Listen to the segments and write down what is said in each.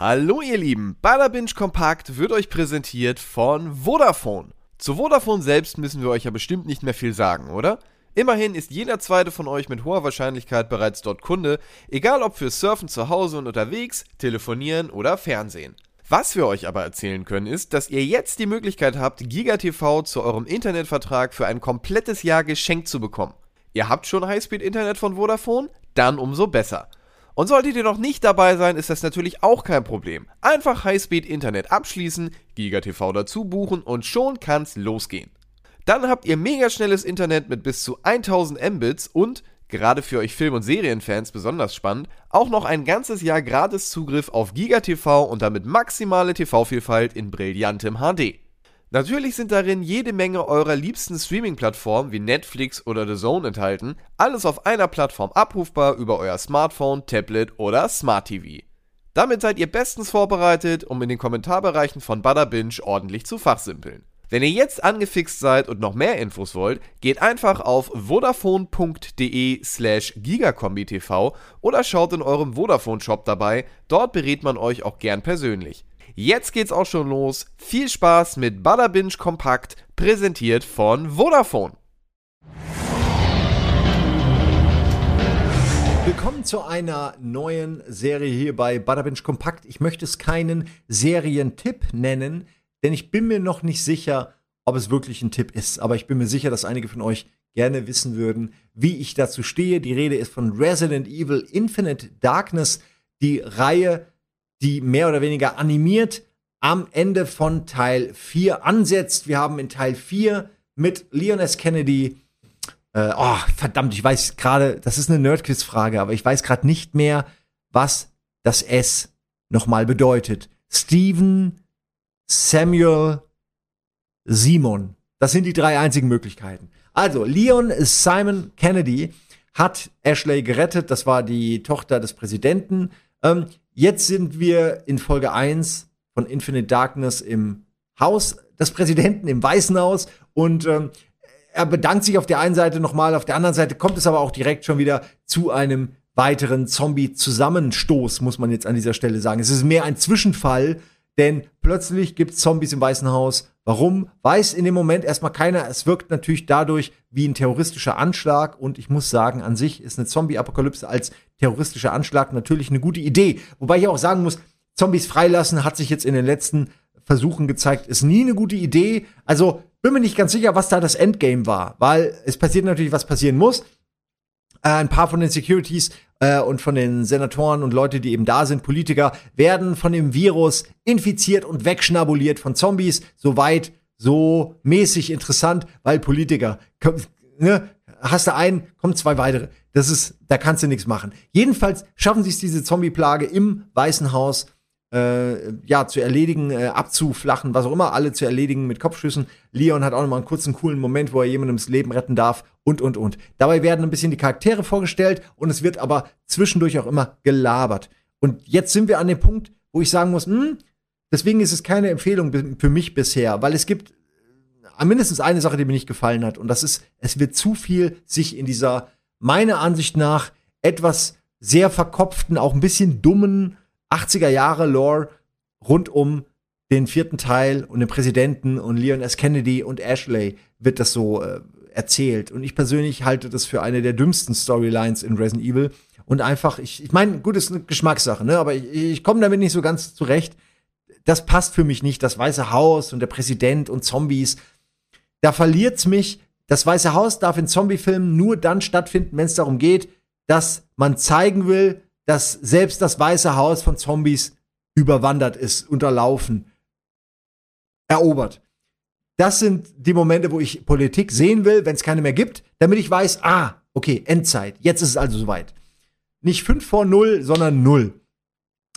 Hallo ihr Lieben, Badabinch Kompakt wird euch präsentiert von Vodafone. Zu Vodafone selbst müssen wir euch ja bestimmt nicht mehr viel sagen, oder? Immerhin ist jeder zweite von euch mit hoher Wahrscheinlichkeit bereits dort Kunde, egal ob für Surfen zu Hause und unterwegs, Telefonieren oder Fernsehen. Was wir euch aber erzählen können, ist, dass ihr jetzt die Möglichkeit habt, GigaTV zu eurem Internetvertrag für ein komplettes Jahr geschenkt zu bekommen. Ihr habt schon Highspeed-Internet von Vodafone? Dann umso besser. Und solltet ihr noch nicht dabei sein, ist das natürlich auch kein Problem. Einfach Highspeed-Internet abschließen, GigaTV dazu buchen und schon kann's losgehen. Dann habt ihr mega schnelles Internet mit bis zu 1000 Mbits und, gerade für euch Film- und Serienfans besonders spannend, auch noch ein ganzes Jahr gratis Zugriff auf GigaTV und damit maximale TV-Vielfalt in brillantem HD. Natürlich sind darin jede Menge eurer liebsten Streaming-Plattformen wie Netflix oder The Zone enthalten, alles auf einer Plattform abrufbar über euer Smartphone, Tablet oder Smart TV. Damit seid ihr bestens vorbereitet, um in den Kommentarbereichen von Butterbinge ordentlich zu fachsimpeln. Wenn ihr jetzt angefixt seid und noch mehr Infos wollt, geht einfach auf vodafone.de slash gigakombitv oder schaut in eurem Vodafone-Shop dabei, dort berät man euch auch gern persönlich. Jetzt geht's auch schon los. Viel Spaß mit Butterbinge Kompakt, präsentiert von Vodafone. Willkommen zu einer neuen Serie hier bei Butterbinge Kompakt. Ich möchte es keinen Serientipp nennen, denn ich bin mir noch nicht sicher, ob es wirklich ein Tipp ist. Aber ich bin mir sicher, dass einige von euch gerne wissen würden, wie ich dazu stehe. Die Rede ist von Resident Evil Infinite Darkness, die Reihe, die mehr oder weniger animiert am Ende von Teil 4 ansetzt. Wir haben in Teil 4 mit Leon S. Kennedy äh, oh, verdammt, ich weiß gerade, das ist eine Nerdquiz-Frage, aber ich weiß gerade nicht mehr, was das S nochmal bedeutet. Steven Samuel Simon. Das sind die drei einzigen Möglichkeiten. Also, Leon Simon Kennedy hat Ashley gerettet. Das war die Tochter des Präsidenten. Ähm, jetzt sind wir in Folge 1 von Infinite Darkness im Haus des Präsidenten, im Weißen Haus. Und ähm, er bedankt sich auf der einen Seite nochmal, auf der anderen Seite kommt es aber auch direkt schon wieder zu einem weiteren Zombie-Zusammenstoß, muss man jetzt an dieser Stelle sagen. Es ist mehr ein Zwischenfall, denn plötzlich gibt es Zombies im Weißen Haus. Warum? Weiß in dem Moment erstmal keiner. Es wirkt natürlich dadurch wie ein terroristischer Anschlag. Und ich muss sagen, an sich ist eine Zombie-Apokalypse als terroristischer Anschlag natürlich eine gute Idee. Wobei ich auch sagen muss, Zombies freilassen hat sich jetzt in den letzten Versuchen gezeigt, ist nie eine gute Idee. Also bin mir nicht ganz sicher, was da das Endgame war, weil es passiert natürlich, was passieren muss. Äh, ein paar von den Securities äh, und von den Senatoren und Leute, die eben da sind, Politiker, werden von dem Virus infiziert und wegschnabuliert von Zombies. Soweit, so mäßig interessant, weil Politiker, ne, hast du einen, kommen zwei weitere. Das ist, da kannst du nichts machen. Jedenfalls schaffen sie es diese Zombie-Plage im Weißen Haus äh, ja, zu erledigen, äh, abzuflachen, was auch immer, alle zu erledigen mit Kopfschüssen. Leon hat auch noch mal einen kurzen, coolen Moment, wo er jemandem das Leben retten darf und, und, und. Dabei werden ein bisschen die Charaktere vorgestellt und es wird aber zwischendurch auch immer gelabert. Und jetzt sind wir an dem Punkt, wo ich sagen muss, hm, deswegen ist es keine Empfehlung für mich bisher, weil es gibt äh, mindestens eine Sache, die mir nicht gefallen hat und das ist, es wird zu viel sich in dieser, meiner Ansicht nach, etwas sehr verkopften, auch ein bisschen dummen 80er Jahre Lore rund um den vierten Teil und den Präsidenten und Leon S. Kennedy und Ashley wird das so äh, erzählt. Und ich persönlich halte das für eine der dümmsten Storylines in Resident Evil. Und einfach, ich, ich meine, gut, ist eine Geschmackssache, ne? Aber ich, ich komme damit nicht so ganz zurecht. Das passt für mich nicht. Das Weiße Haus und der Präsident und Zombies. Da verliert's mich. Das Weiße Haus darf in Zombiefilmen nur dann stattfinden, wenn es darum geht, dass man zeigen will, dass selbst das Weiße Haus von Zombies überwandert ist, unterlaufen, erobert. Das sind die Momente, wo ich Politik sehen will, wenn es keine mehr gibt, damit ich weiß, ah, okay, Endzeit, jetzt ist es also soweit. Nicht 5 vor 0, sondern 0.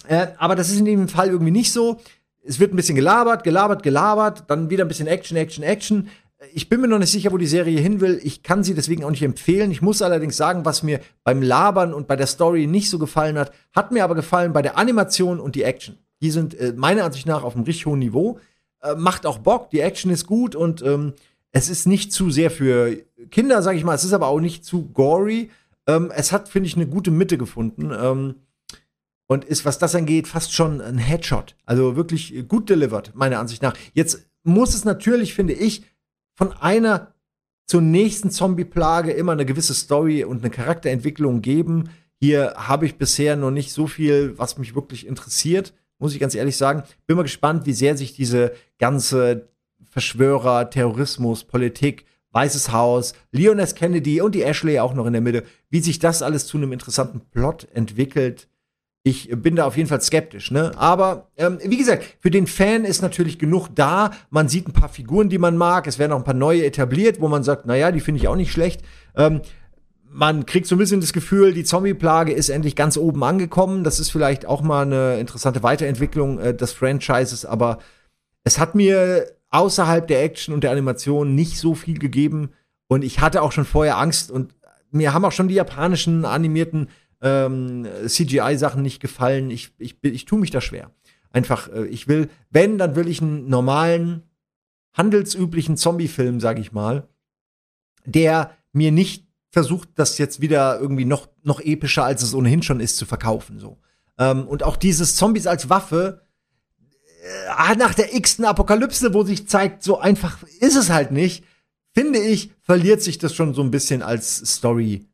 Äh, aber das ist in dem Fall irgendwie nicht so. Es wird ein bisschen gelabert, gelabert, gelabert, dann wieder ein bisschen Action, Action, Action ich bin mir noch nicht sicher, wo die Serie hin will. Ich kann sie deswegen auch nicht empfehlen. Ich muss allerdings sagen, was mir beim Labern und bei der Story nicht so gefallen hat, hat mir aber gefallen bei der Animation und die Action. Die sind äh, meiner Ansicht nach auf einem richtig hohen Niveau. Äh, macht auch Bock, die Action ist gut und ähm, es ist nicht zu sehr für Kinder, sag ich mal. Es ist aber auch nicht zu gory. Ähm, es hat, finde ich, eine gute Mitte gefunden. Ähm, und ist, was das angeht, fast schon ein Headshot. Also wirklich gut delivered, meiner Ansicht nach. Jetzt muss es natürlich, finde ich, von einer zur nächsten Zombie-Plage immer eine gewisse Story und eine Charakterentwicklung geben. Hier habe ich bisher noch nicht so viel, was mich wirklich interessiert, muss ich ganz ehrlich sagen. Bin mal gespannt, wie sehr sich diese ganze Verschwörer, Terrorismus, Politik, Weißes Haus, Leon S. Kennedy und die Ashley auch noch in der Mitte, wie sich das alles zu einem interessanten Plot entwickelt. Ich bin da auf jeden Fall skeptisch, ne? Aber ähm, wie gesagt, für den Fan ist natürlich genug da. Man sieht ein paar Figuren, die man mag. Es werden auch ein paar neue etabliert, wo man sagt, naja, die finde ich auch nicht schlecht. Ähm, man kriegt so ein bisschen das Gefühl, die Zombie-Plage ist endlich ganz oben angekommen. Das ist vielleicht auch mal eine interessante Weiterentwicklung äh, des Franchises, aber es hat mir außerhalb der Action und der Animation nicht so viel gegeben. Und ich hatte auch schon vorher Angst und mir haben auch schon die japanischen animierten ähm, CGI-Sachen nicht gefallen. Ich, ich, ich tue mich da schwer. Einfach, äh, ich will, wenn, dann will ich einen normalen, handelsüblichen Zombie-Film, sag ich mal, der mir nicht versucht, das jetzt wieder irgendwie noch, noch epischer, als es ohnehin schon ist, zu verkaufen. So. Ähm, und auch dieses Zombies als Waffe, äh, nach der x-ten Apokalypse, wo sich zeigt, so einfach ist es halt nicht, finde ich, verliert sich das schon so ein bisschen als Story.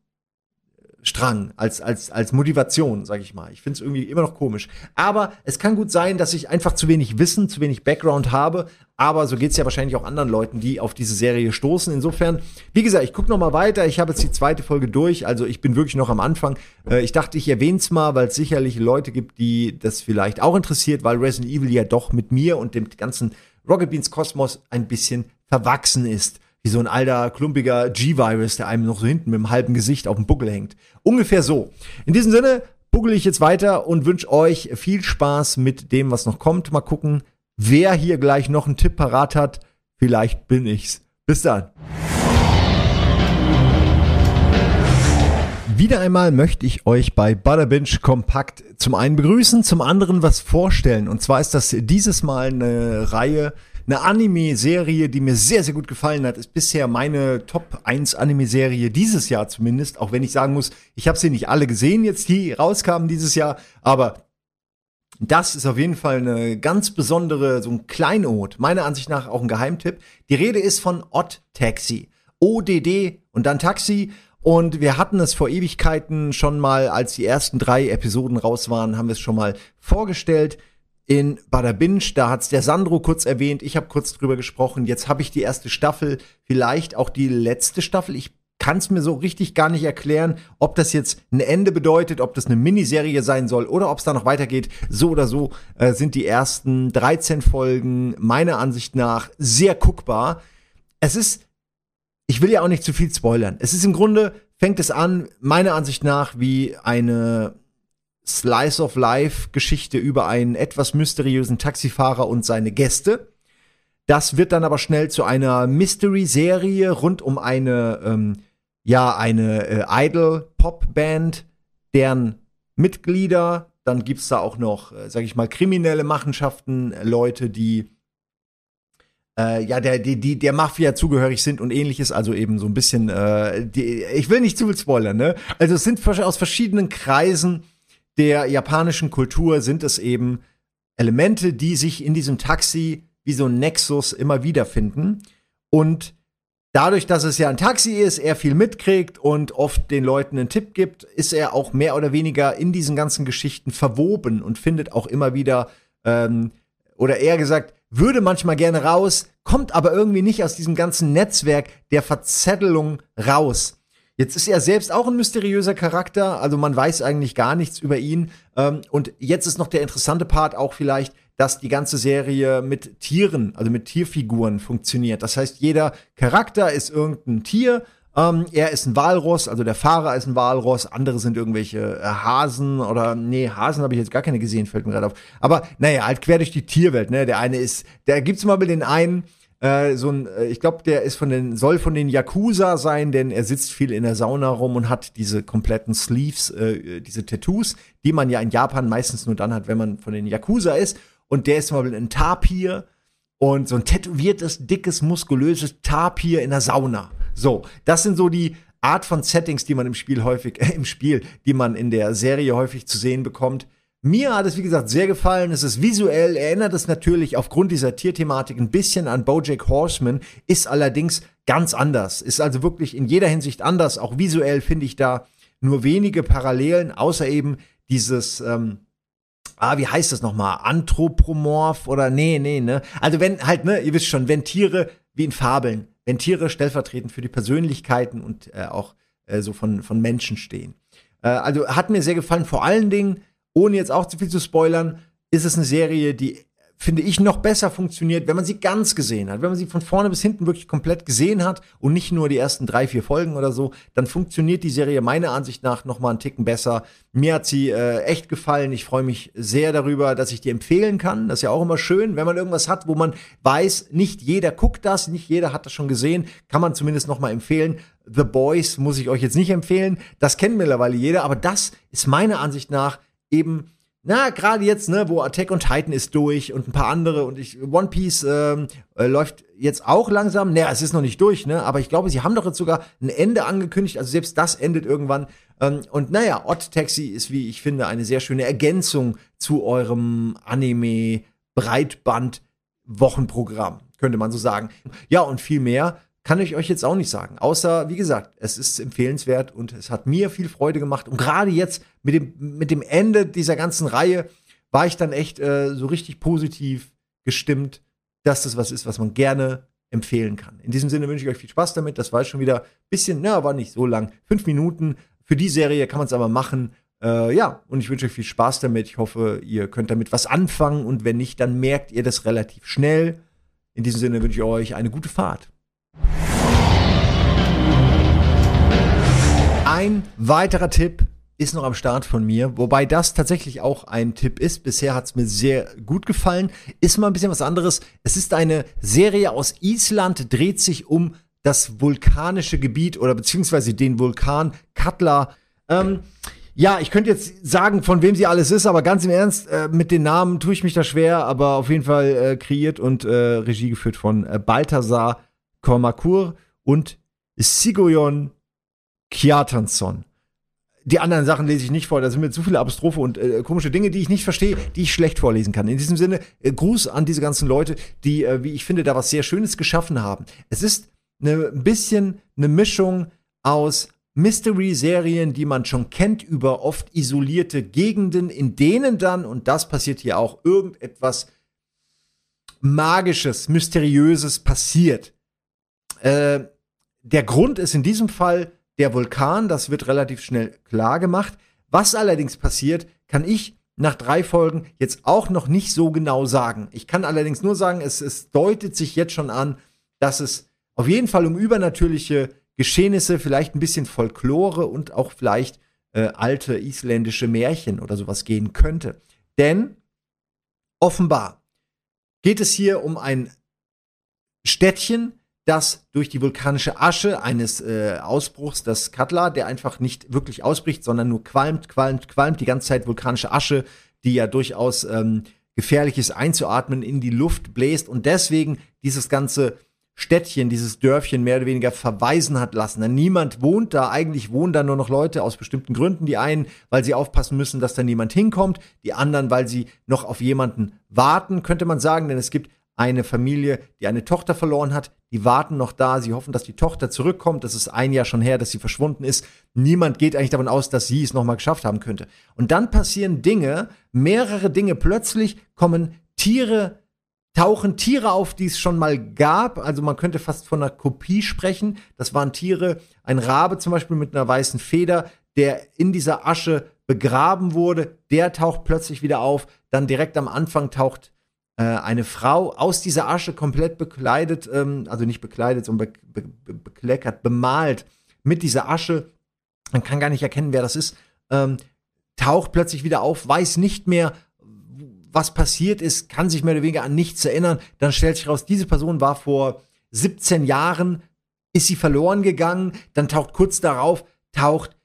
Strang, als, als, als Motivation, sag ich mal. Ich finde es irgendwie immer noch komisch. Aber es kann gut sein, dass ich einfach zu wenig Wissen, zu wenig Background habe. Aber so geht es ja wahrscheinlich auch anderen Leuten, die auf diese Serie stoßen. Insofern, wie gesagt, ich gucke noch mal weiter. Ich habe jetzt die zweite Folge durch. Also ich bin wirklich noch am Anfang. Äh, ich dachte, ich erwähne es mal, weil es sicherlich Leute gibt, die das vielleicht auch interessiert, weil Resident Evil ja doch mit mir und dem ganzen Rocket Beans Kosmos ein bisschen verwachsen ist wie so ein alter, klumpiger G-Virus, der einem noch so hinten mit dem halben Gesicht auf dem Buckel hängt. Ungefähr so. In diesem Sinne buggel ich jetzt weiter und wünsche euch viel Spaß mit dem, was noch kommt. Mal gucken, wer hier gleich noch einen Tipp parat hat. Vielleicht bin ich's. Bis dann. Wieder einmal möchte ich euch bei Butterbinch kompakt zum einen begrüßen, zum anderen was vorstellen. Und zwar ist das dieses Mal eine Reihe eine Anime-Serie, die mir sehr, sehr gut gefallen hat, ist bisher meine Top 1 Anime-Serie dieses Jahr zumindest. Auch wenn ich sagen muss, ich habe sie nicht alle gesehen jetzt, die rauskamen dieses Jahr. Aber das ist auf jeden Fall eine ganz besondere, so ein Kleinod. Meiner Ansicht nach auch ein Geheimtipp. Die Rede ist von Odd Taxi. ODD und dann Taxi. Und wir hatten es vor Ewigkeiten schon mal, als die ersten drei Episoden raus waren, haben wir es schon mal vorgestellt in Bada Binge. Da hat's der Sandro kurz erwähnt. Ich habe kurz drüber gesprochen. Jetzt habe ich die erste Staffel, vielleicht auch die letzte Staffel. Ich kann es mir so richtig gar nicht erklären, ob das jetzt ein Ende bedeutet, ob das eine Miniserie sein soll oder ob es da noch weitergeht. So oder so äh, sind die ersten 13 Folgen meiner Ansicht nach sehr guckbar. Es ist, ich will ja auch nicht zu viel spoilern. Es ist im Grunde, fängt es an, meiner Ansicht nach, wie eine Slice of Life Geschichte über einen etwas mysteriösen Taxifahrer und seine Gäste. Das wird dann aber schnell zu einer Mystery-Serie rund um eine, ähm, ja, eine äh, Idol-Pop-Band, deren Mitglieder, dann gibt's da auch noch, äh, sag ich mal, kriminelle Machenschaften, Leute, die äh, ja, der, die, der Mafia zugehörig sind und ähnliches, also eben so ein bisschen, äh, die, ich will nicht zu viel spoilern, ne? Also es sind aus verschiedenen Kreisen der japanischen Kultur sind es eben Elemente, die sich in diesem Taxi wie so ein Nexus immer wiederfinden. Und dadurch, dass es ja ein Taxi ist, er viel mitkriegt und oft den Leuten einen Tipp gibt, ist er auch mehr oder weniger in diesen ganzen Geschichten verwoben und findet auch immer wieder, ähm, oder eher gesagt, würde manchmal gerne raus, kommt aber irgendwie nicht aus diesem ganzen Netzwerk der Verzettelung raus. Jetzt ist er selbst auch ein mysteriöser Charakter, also man weiß eigentlich gar nichts über ihn. Ähm, und jetzt ist noch der interessante Part auch vielleicht, dass die ganze Serie mit Tieren, also mit Tierfiguren funktioniert. Das heißt, jeder Charakter ist irgendein Tier. Ähm, er ist ein Walross, also der Fahrer ist ein Walross, andere sind irgendwelche äh, Hasen oder nee, Hasen habe ich jetzt gar keine gesehen, fällt mir gerade auf. Aber naja, halt quer durch die Tierwelt, ne? Der eine ist, da gibt's mal den einen, äh, so ein, äh, ich glaube, der ist von den, soll von den Yakuza sein, denn er sitzt viel in der Sauna rum und hat diese kompletten Sleeves, äh, diese Tattoos, die man ja in Japan meistens nur dann hat, wenn man von den Yakuza ist. Und der ist mal ein Tapir und so ein tätowiertes, dickes, muskulöses Tapir in der Sauna. So, das sind so die Art von Settings, die man im Spiel häufig, äh, im Spiel, die man in der Serie häufig zu sehen bekommt. Mir hat es, wie gesagt, sehr gefallen. Es ist visuell, erinnert es natürlich aufgrund dieser Tierthematik ein bisschen an Bojack Horseman, ist allerdings ganz anders. Ist also wirklich in jeder Hinsicht anders. Auch visuell finde ich da nur wenige Parallelen, außer eben dieses, ähm, ah, wie heißt das nochmal? Anthropomorph oder nee, nee, ne? Also wenn halt, ne, ihr wisst schon, wenn Tiere wie in Fabeln, wenn Tiere stellvertretend für die Persönlichkeiten und äh, auch äh, so von, von Menschen stehen. Äh, also hat mir sehr gefallen, vor allen Dingen ohne jetzt auch zu viel zu spoilern, ist es eine Serie, die finde ich, noch besser funktioniert, wenn man sie ganz gesehen hat. Wenn man sie von vorne bis hinten wirklich komplett gesehen hat und nicht nur die ersten drei, vier Folgen oder so, dann funktioniert die Serie meiner Ansicht nach noch mal einen Ticken besser. Mir hat sie äh, echt gefallen. Ich freue mich sehr darüber, dass ich die empfehlen kann. Das ist ja auch immer schön, wenn man irgendwas hat, wo man weiß, nicht jeder guckt das, nicht jeder hat das schon gesehen, kann man zumindest noch mal empfehlen. The Boys muss ich euch jetzt nicht empfehlen. Das kennt mittlerweile jeder, aber das ist meiner Ansicht nach eben, na, gerade jetzt, ne, wo Attack on Titan ist durch und ein paar andere und ich, One Piece ähm, äh, läuft jetzt auch langsam. Naja, es ist noch nicht durch, ne, aber ich glaube, sie haben doch jetzt sogar ein Ende angekündigt, also selbst das endet irgendwann. Ähm, und naja, Odd Taxi ist, wie ich finde, eine sehr schöne Ergänzung zu eurem Anime-Breitband-Wochenprogramm, könnte man so sagen. Ja, und viel mehr kann ich euch jetzt auch nicht sagen. Außer, wie gesagt, es ist empfehlenswert und es hat mir viel Freude gemacht. Und gerade jetzt mit dem, mit dem Ende dieser ganzen Reihe war ich dann echt äh, so richtig positiv gestimmt, dass das was ist, was man gerne empfehlen kann. In diesem Sinne wünsche ich euch viel Spaß damit. Das war schon wieder ein bisschen, na, war nicht so lang. Fünf Minuten. Für die Serie kann man es aber machen. Äh, ja, und ich wünsche euch viel Spaß damit. Ich hoffe, ihr könnt damit was anfangen und wenn nicht, dann merkt ihr das relativ schnell. In diesem Sinne wünsche ich euch eine gute Fahrt. Ein weiterer Tipp ist noch am Start von mir, wobei das tatsächlich auch ein Tipp ist. Bisher hat es mir sehr gut gefallen. Ist mal ein bisschen was anderes. Es ist eine Serie aus Island, dreht sich um das vulkanische Gebiet oder beziehungsweise den Vulkan Katla. Ähm, ja, ich könnte jetzt sagen, von wem sie alles ist, aber ganz im Ernst, äh, mit den Namen tue ich mich da schwer, aber auf jeden Fall äh, kreiert und äh, Regie geführt von äh, Balthasar Kormakur und Sigoyon Kjartansson. Die anderen Sachen lese ich nicht vor, da sind mir zu viele Apostrophe und äh, komische Dinge, die ich nicht verstehe, die ich schlecht vorlesen kann. In diesem Sinne, äh, Gruß an diese ganzen Leute, die, äh, wie ich finde, da was sehr Schönes geschaffen haben. Es ist eine, ein bisschen eine Mischung aus Mystery-Serien, die man schon kennt, über oft isolierte Gegenden, in denen dann, und das passiert hier auch, irgendetwas Magisches, Mysteriöses passiert. Äh, der Grund ist in diesem Fall der Vulkan, das wird relativ schnell klar gemacht. Was allerdings passiert, kann ich nach drei Folgen jetzt auch noch nicht so genau sagen. Ich kann allerdings nur sagen, es, es deutet sich jetzt schon an, dass es auf jeden Fall um übernatürliche Geschehnisse, vielleicht ein bisschen Folklore und auch vielleicht äh, alte isländische Märchen oder sowas gehen könnte. Denn offenbar geht es hier um ein Städtchen, das durch die vulkanische Asche eines äh, Ausbruchs, das Katla, der einfach nicht wirklich ausbricht, sondern nur qualmt, qualmt, qualmt, die ganze Zeit vulkanische Asche, die ja durchaus ähm, gefährlich ist einzuatmen, in die Luft bläst und deswegen dieses ganze Städtchen, dieses Dörfchen mehr oder weniger verweisen hat lassen. Denn niemand wohnt da, eigentlich wohnen da nur noch Leute aus bestimmten Gründen. Die einen, weil sie aufpassen müssen, dass da niemand hinkommt, die anderen, weil sie noch auf jemanden warten, könnte man sagen, denn es gibt eine Familie, die eine Tochter verloren hat. Die warten noch da. Sie hoffen, dass die Tochter zurückkommt. Das ist ein Jahr schon her, dass sie verschwunden ist. Niemand geht eigentlich davon aus, dass sie es nochmal geschafft haben könnte. Und dann passieren Dinge, mehrere Dinge. Plötzlich kommen Tiere, tauchen Tiere auf, die es schon mal gab. Also man könnte fast von einer Kopie sprechen. Das waren Tiere, ein Rabe zum Beispiel mit einer weißen Feder, der in dieser Asche begraben wurde. Der taucht plötzlich wieder auf. Dann direkt am Anfang taucht äh, eine Frau aus dieser Asche komplett bekleidet, ähm, also nicht bekleidet, sondern be be bekleckert, bemalt mit dieser Asche. Man kann gar nicht erkennen, wer das ist. Ähm, taucht plötzlich wieder auf, weiß nicht mehr, was passiert ist, kann sich mehr oder weniger an nichts erinnern. Dann stellt sich raus, diese Person war vor 17 Jahren, ist sie verloren gegangen. Dann taucht kurz darauf, taucht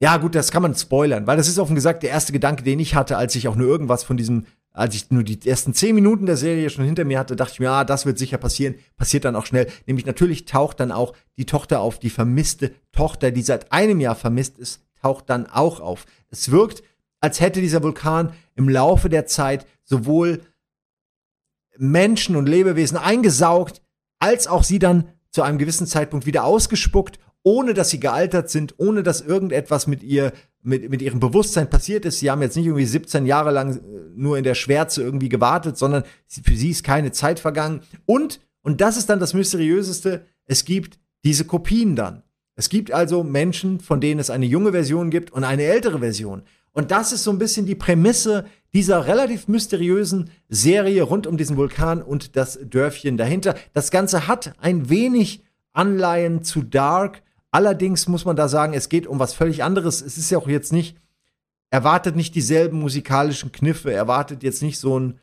ja, gut, das kann man spoilern, weil das ist offen gesagt der erste Gedanke, den ich hatte, als ich auch nur irgendwas von diesem als ich nur die ersten zehn Minuten der Serie schon hinter mir hatte, dachte ich mir, ah, das wird sicher passieren. Passiert dann auch schnell. Nämlich natürlich taucht dann auch die Tochter auf, die vermisste Tochter, die seit einem Jahr vermisst ist, taucht dann auch auf. Es wirkt, als hätte dieser Vulkan im Laufe der Zeit sowohl Menschen und Lebewesen eingesaugt, als auch sie dann zu einem gewissen Zeitpunkt wieder ausgespuckt, ohne dass sie gealtert sind, ohne dass irgendetwas mit ihr, mit, mit ihrem Bewusstsein passiert ist. Sie haben jetzt nicht irgendwie 17 Jahre lang äh, nur in der Schwärze irgendwie gewartet, sondern für sie ist keine Zeit vergangen. Und, und das ist dann das Mysteriöseste, es gibt diese Kopien dann. Es gibt also Menschen, von denen es eine junge Version gibt und eine ältere Version. Und das ist so ein bisschen die Prämisse dieser relativ mysteriösen Serie rund um diesen Vulkan und das Dörfchen dahinter. Das Ganze hat ein wenig Anleihen zu Dark. Allerdings muss man da sagen, es geht um was völlig anderes. Es ist ja auch jetzt nicht, erwartet nicht dieselben musikalischen Kniffe, erwartet jetzt nicht so ein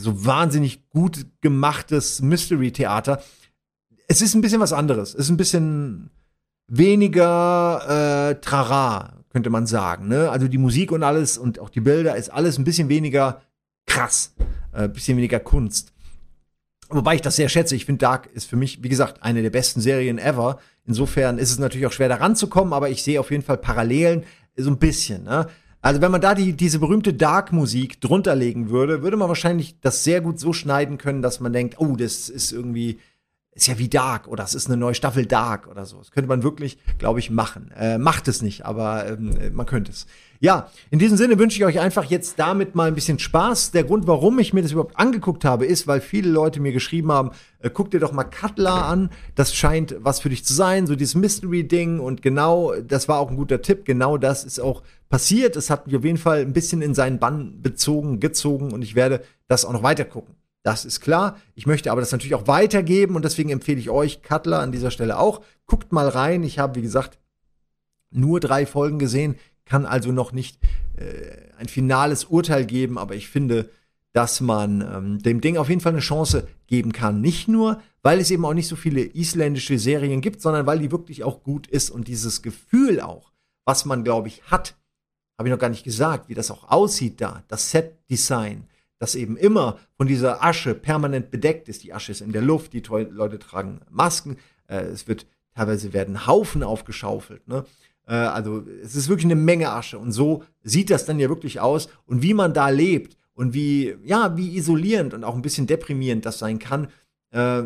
so wahnsinnig gut gemachtes Mystery-Theater. Es ist ein bisschen was anderes. Es ist ein bisschen weniger äh, Trara, könnte man sagen. Ne? Also die Musik und alles und auch die Bilder ist alles ein bisschen weniger krass, ein äh, bisschen weniger Kunst. Wobei ich das sehr schätze. Ich finde, Dark ist für mich, wie gesagt, eine der besten Serien ever. Insofern ist es natürlich auch schwer, da ranzukommen, aber ich sehe auf jeden Fall Parallelen, so ein bisschen. Ne? Also, wenn man da die, diese berühmte Dark-Musik drunter legen würde, würde man wahrscheinlich das sehr gut so schneiden können, dass man denkt, oh, das ist irgendwie ist ja wie Dark oder es ist eine neue Staffel Dark oder so. Das könnte man wirklich, glaube ich, machen. Äh, macht es nicht, aber ähm, man könnte es. Ja, in diesem Sinne wünsche ich euch einfach jetzt damit mal ein bisschen Spaß. Der Grund, warum ich mir das überhaupt angeguckt habe, ist, weil viele Leute mir geschrieben haben, äh, guck dir doch mal Cutler an, das scheint was für dich zu sein, so dieses Mystery-Ding und genau, das war auch ein guter Tipp, genau das ist auch passiert. Es hat mich auf jeden Fall ein bisschen in seinen Bann bezogen, gezogen und ich werde das auch noch weiter gucken. Das ist klar. Ich möchte aber das natürlich auch weitergeben und deswegen empfehle ich euch, Cutler an dieser Stelle auch. Guckt mal rein. Ich habe, wie gesagt, nur drei Folgen gesehen, kann also noch nicht äh, ein finales Urteil geben, aber ich finde, dass man ähm, dem Ding auf jeden Fall eine Chance geben kann. Nicht nur, weil es eben auch nicht so viele isländische Serien gibt, sondern weil die wirklich auch gut ist und dieses Gefühl auch, was man, glaube ich, hat, habe ich noch gar nicht gesagt, wie das auch aussieht da, das Set-Design, das eben immer von dieser Asche permanent bedeckt ist. Die Asche ist in der Luft, die Leute tragen Masken, äh, es wird teilweise werden Haufen aufgeschaufelt. Ne? Äh, also es ist wirklich eine Menge Asche und so sieht das dann ja wirklich aus und wie man da lebt und wie ja wie isolierend und auch ein bisschen deprimierend das sein kann. Äh,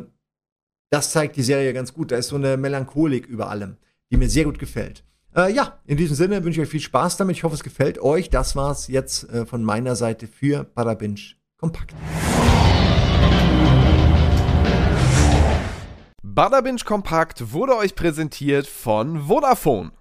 das zeigt die Serie ganz gut. Da ist so eine Melancholik über allem, die mir sehr gut gefällt. Äh, ja, in diesem Sinne wünsche ich euch viel Spaß damit. Ich hoffe, es gefällt euch. Das war's jetzt äh, von meiner Seite für Parabinch Kompakt. Badabinch Kompakt wurde euch präsentiert von Vodafone.